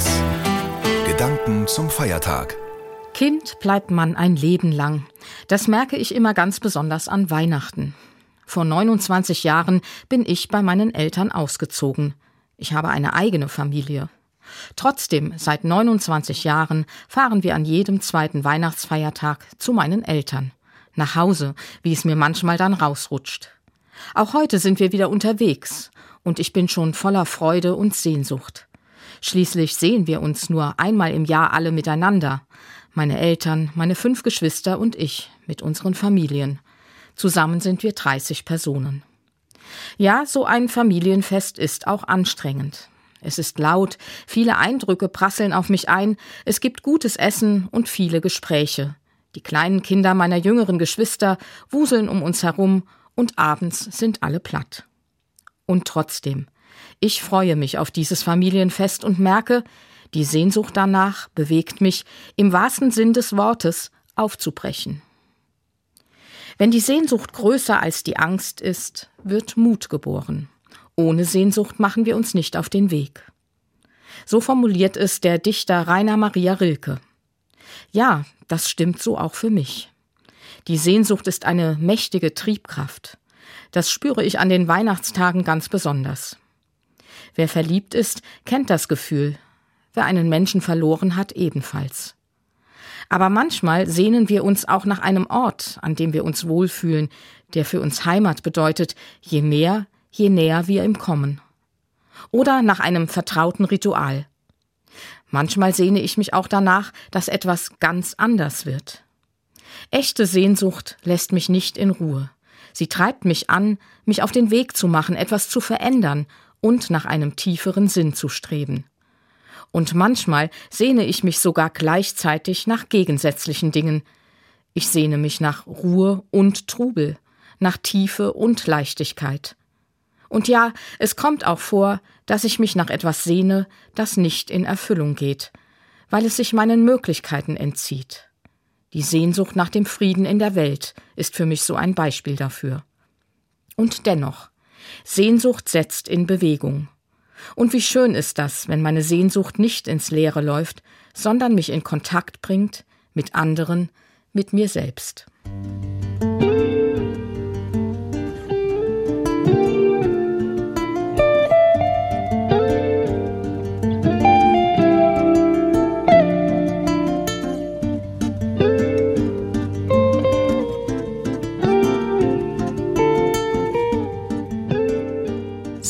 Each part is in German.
1. Gedanken zum Feiertag. Kind bleibt man ein Leben lang. Das merke ich immer ganz besonders an Weihnachten. Vor 29 Jahren bin ich bei meinen Eltern ausgezogen. Ich habe eine eigene Familie. Trotzdem, seit 29 Jahren fahren wir an jedem zweiten Weihnachtsfeiertag zu meinen Eltern. Nach Hause, wie es mir manchmal dann rausrutscht. Auch heute sind wir wieder unterwegs und ich bin schon voller Freude und Sehnsucht. Schließlich sehen wir uns nur einmal im Jahr alle miteinander. Meine Eltern, meine fünf Geschwister und ich mit unseren Familien. Zusammen sind wir 30 Personen. Ja, so ein Familienfest ist auch anstrengend. Es ist laut, viele Eindrücke prasseln auf mich ein, es gibt gutes Essen und viele Gespräche. Die kleinen Kinder meiner jüngeren Geschwister wuseln um uns herum und abends sind alle platt. Und trotzdem, ich freue mich auf dieses Familienfest und merke, die Sehnsucht danach bewegt mich, im wahrsten Sinn des Wortes, aufzubrechen. Wenn die Sehnsucht größer als die Angst ist, wird Mut geboren. Ohne Sehnsucht machen wir uns nicht auf den Weg. So formuliert es der Dichter Rainer Maria Rilke. Ja, das stimmt so auch für mich. Die Sehnsucht ist eine mächtige Triebkraft. Das spüre ich an den Weihnachtstagen ganz besonders. Wer verliebt ist, kennt das Gefühl. Wer einen Menschen verloren hat, ebenfalls. Aber manchmal sehnen wir uns auch nach einem Ort, an dem wir uns wohlfühlen, der für uns Heimat bedeutet, je mehr, je näher wir ihm kommen. Oder nach einem vertrauten Ritual. Manchmal sehne ich mich auch danach, dass etwas ganz anders wird. Echte Sehnsucht lässt mich nicht in Ruhe. Sie treibt mich an, mich auf den Weg zu machen, etwas zu verändern und nach einem tieferen Sinn zu streben. Und manchmal sehne ich mich sogar gleichzeitig nach gegensätzlichen Dingen. Ich sehne mich nach Ruhe und Trubel, nach Tiefe und Leichtigkeit. Und ja, es kommt auch vor, dass ich mich nach etwas sehne, das nicht in Erfüllung geht, weil es sich meinen Möglichkeiten entzieht. Die Sehnsucht nach dem Frieden in der Welt ist für mich so ein Beispiel dafür. Und dennoch, Sehnsucht setzt in Bewegung. Und wie schön ist das, wenn meine Sehnsucht nicht ins Leere läuft, sondern mich in Kontakt bringt mit anderen, mit mir selbst.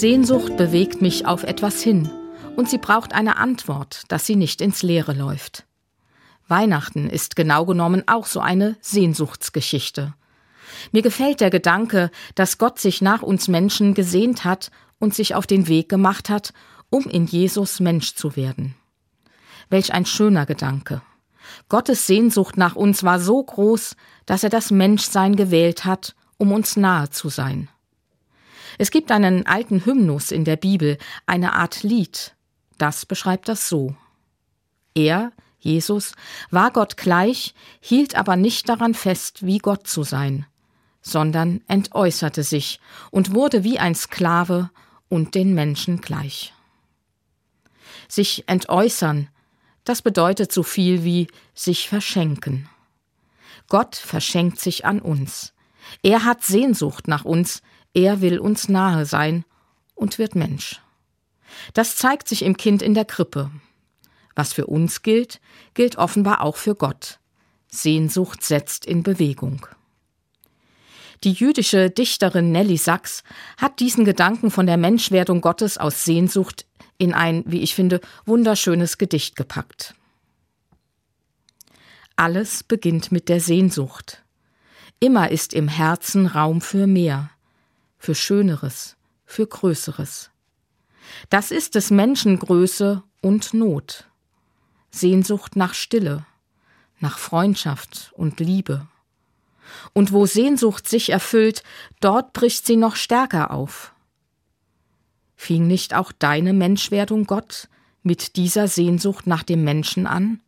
Sehnsucht bewegt mich auf etwas hin, und sie braucht eine Antwort, dass sie nicht ins Leere läuft. Weihnachten ist genau genommen auch so eine Sehnsuchtsgeschichte. Mir gefällt der Gedanke, dass Gott sich nach uns Menschen gesehnt hat und sich auf den Weg gemacht hat, um in Jesus Mensch zu werden. Welch ein schöner Gedanke. Gottes Sehnsucht nach uns war so groß, dass er das Menschsein gewählt hat, um uns nahe zu sein. Es gibt einen alten Hymnus in der Bibel, eine Art Lied. Das beschreibt das so. Er, Jesus, war Gott gleich, hielt aber nicht daran fest, wie Gott zu sein, sondern entäußerte sich und wurde wie ein Sklave und den Menschen gleich. Sich entäußern, das bedeutet so viel wie sich verschenken. Gott verschenkt sich an uns. Er hat Sehnsucht nach uns, er will uns nahe sein und wird Mensch. Das zeigt sich im Kind in der Krippe. Was für uns gilt, gilt offenbar auch für Gott. Sehnsucht setzt in Bewegung. Die jüdische Dichterin Nelly Sachs hat diesen Gedanken von der Menschwerdung Gottes aus Sehnsucht in ein, wie ich finde, wunderschönes Gedicht gepackt. Alles beginnt mit der Sehnsucht. Immer ist im Herzen Raum für mehr für Schöneres, für Größeres. Das ist des Menschen Größe und Not. Sehnsucht nach Stille, nach Freundschaft und Liebe. Und wo Sehnsucht sich erfüllt, dort bricht sie noch stärker auf. Fing nicht auch deine Menschwerdung Gott mit dieser Sehnsucht nach dem Menschen an?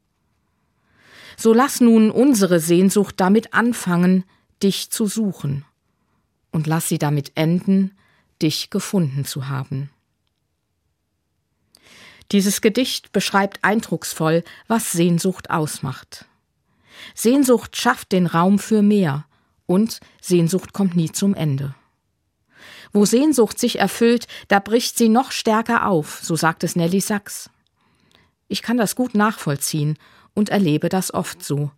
So lass nun unsere Sehnsucht damit anfangen, dich zu suchen und lass sie damit enden, dich gefunden zu haben. Dieses Gedicht beschreibt eindrucksvoll, was Sehnsucht ausmacht. Sehnsucht schafft den Raum für mehr und Sehnsucht kommt nie zum Ende. Wo Sehnsucht sich erfüllt, da bricht sie noch stärker auf, so sagt es Nelly Sachs. Ich kann das gut nachvollziehen und erlebe das oft so.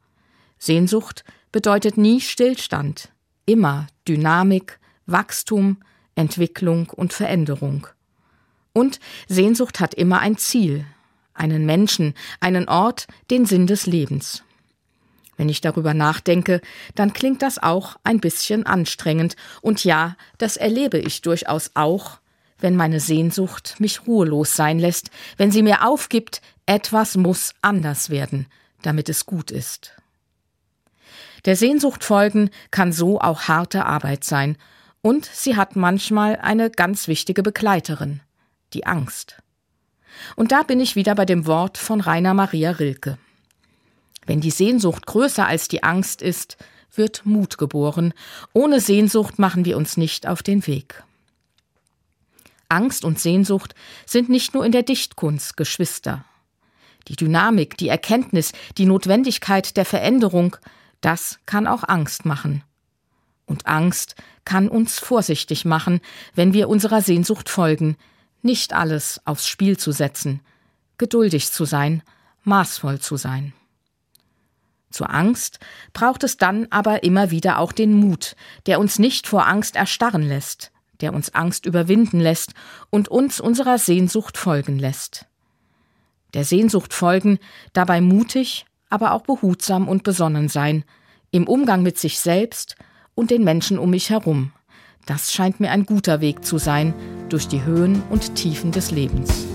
Sehnsucht bedeutet nie Stillstand, immer Dynamik, Wachstum, Entwicklung und Veränderung. Und Sehnsucht hat immer ein Ziel, einen Menschen, einen Ort, den Sinn des Lebens. Wenn ich darüber nachdenke, dann klingt das auch ein bisschen anstrengend, und ja, das erlebe ich durchaus auch, wenn meine Sehnsucht mich ruhelos sein lässt, wenn sie mir aufgibt, etwas muss anders werden, damit es gut ist. Der Sehnsucht folgen kann so auch harte Arbeit sein, und sie hat manchmal eine ganz wichtige Begleiterin, die Angst. Und da bin ich wieder bei dem Wort von Rainer Maria Rilke. Wenn die Sehnsucht größer als die Angst ist, wird Mut geboren. Ohne Sehnsucht machen wir uns nicht auf den Weg. Angst und Sehnsucht sind nicht nur in der Dichtkunst Geschwister. Die Dynamik, die Erkenntnis, die Notwendigkeit der Veränderung, das kann auch Angst machen. Und Angst kann uns vorsichtig machen, wenn wir unserer Sehnsucht folgen, nicht alles aufs Spiel zu setzen, geduldig zu sein, maßvoll zu sein. Zur Angst braucht es dann aber immer wieder auch den Mut, der uns nicht vor Angst erstarren lässt, der uns Angst überwinden lässt und uns unserer Sehnsucht folgen lässt. Der Sehnsucht folgen, dabei mutig, aber auch behutsam und besonnen sein, im Umgang mit sich selbst und den Menschen um mich herum. Das scheint mir ein guter Weg zu sein durch die Höhen und Tiefen des Lebens.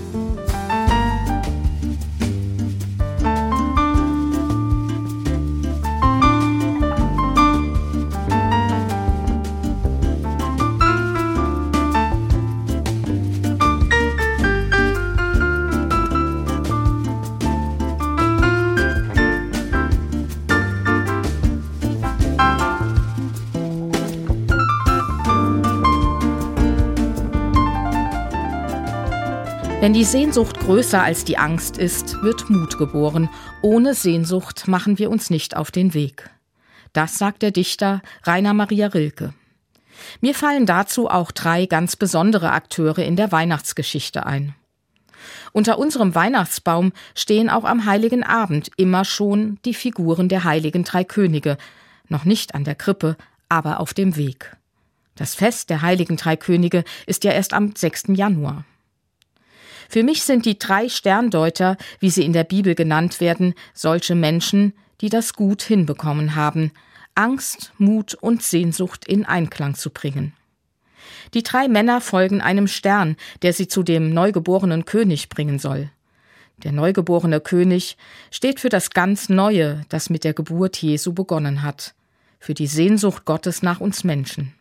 Wenn die Sehnsucht größer als die Angst ist, wird Mut geboren. Ohne Sehnsucht machen wir uns nicht auf den Weg. Das sagt der Dichter Rainer Maria Rilke. Mir fallen dazu auch drei ganz besondere Akteure in der Weihnachtsgeschichte ein. Unter unserem Weihnachtsbaum stehen auch am heiligen Abend immer schon die Figuren der heiligen drei Könige, noch nicht an der Krippe, aber auf dem Weg. Das Fest der heiligen drei Könige ist ja erst am 6. Januar. Für mich sind die drei Sterndeuter, wie sie in der Bibel genannt werden, solche Menschen, die das gut hinbekommen haben, Angst, Mut und Sehnsucht in Einklang zu bringen. Die drei Männer folgen einem Stern, der sie zu dem neugeborenen König bringen soll. Der neugeborene König steht für das ganz Neue, das mit der Geburt Jesu begonnen hat, für die Sehnsucht Gottes nach uns Menschen.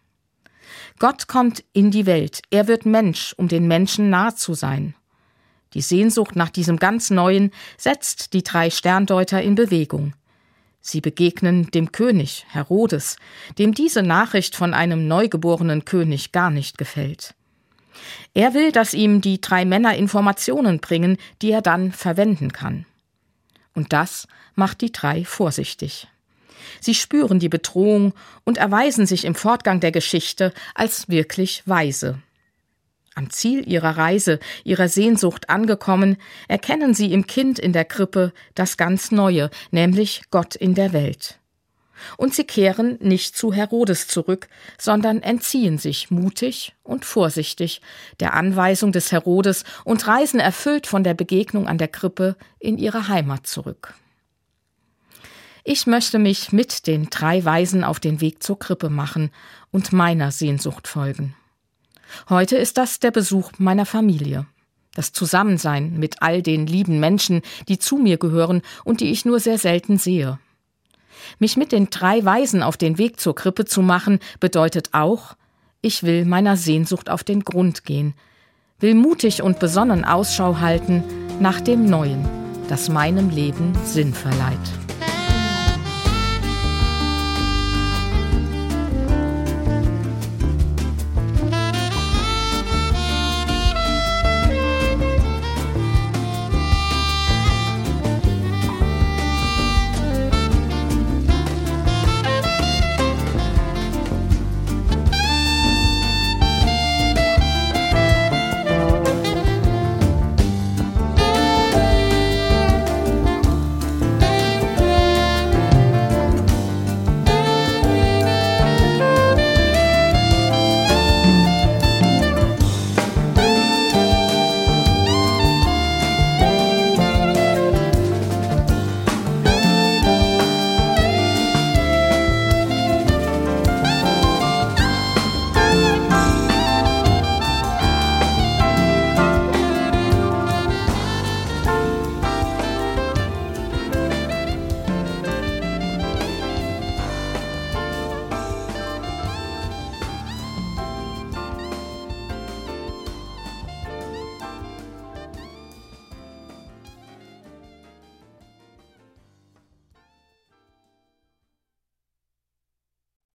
Gott kommt in die Welt, er wird Mensch, um den Menschen nahe zu sein. Die Sehnsucht nach diesem ganz Neuen setzt die drei Sterndeuter in Bewegung. Sie begegnen dem König, Herodes, dem diese Nachricht von einem neugeborenen König gar nicht gefällt. Er will, dass ihm die drei Männer Informationen bringen, die er dann verwenden kann. Und das macht die drei vorsichtig. Sie spüren die Bedrohung und erweisen sich im Fortgang der Geschichte als wirklich weise. Am Ziel ihrer Reise, ihrer Sehnsucht angekommen, erkennen sie im Kind in der Krippe das ganz Neue, nämlich Gott in der Welt. Und sie kehren nicht zu Herodes zurück, sondern entziehen sich mutig und vorsichtig der Anweisung des Herodes und reisen erfüllt von der Begegnung an der Krippe in ihre Heimat zurück. Ich möchte mich mit den drei Weisen auf den Weg zur Krippe machen und meiner Sehnsucht folgen. Heute ist das der Besuch meiner Familie. Das Zusammensein mit all den lieben Menschen, die zu mir gehören und die ich nur sehr selten sehe. Mich mit den drei Weisen auf den Weg zur Krippe zu machen, bedeutet auch, ich will meiner Sehnsucht auf den Grund gehen, will mutig und besonnen Ausschau halten nach dem Neuen, das meinem Leben Sinn verleiht.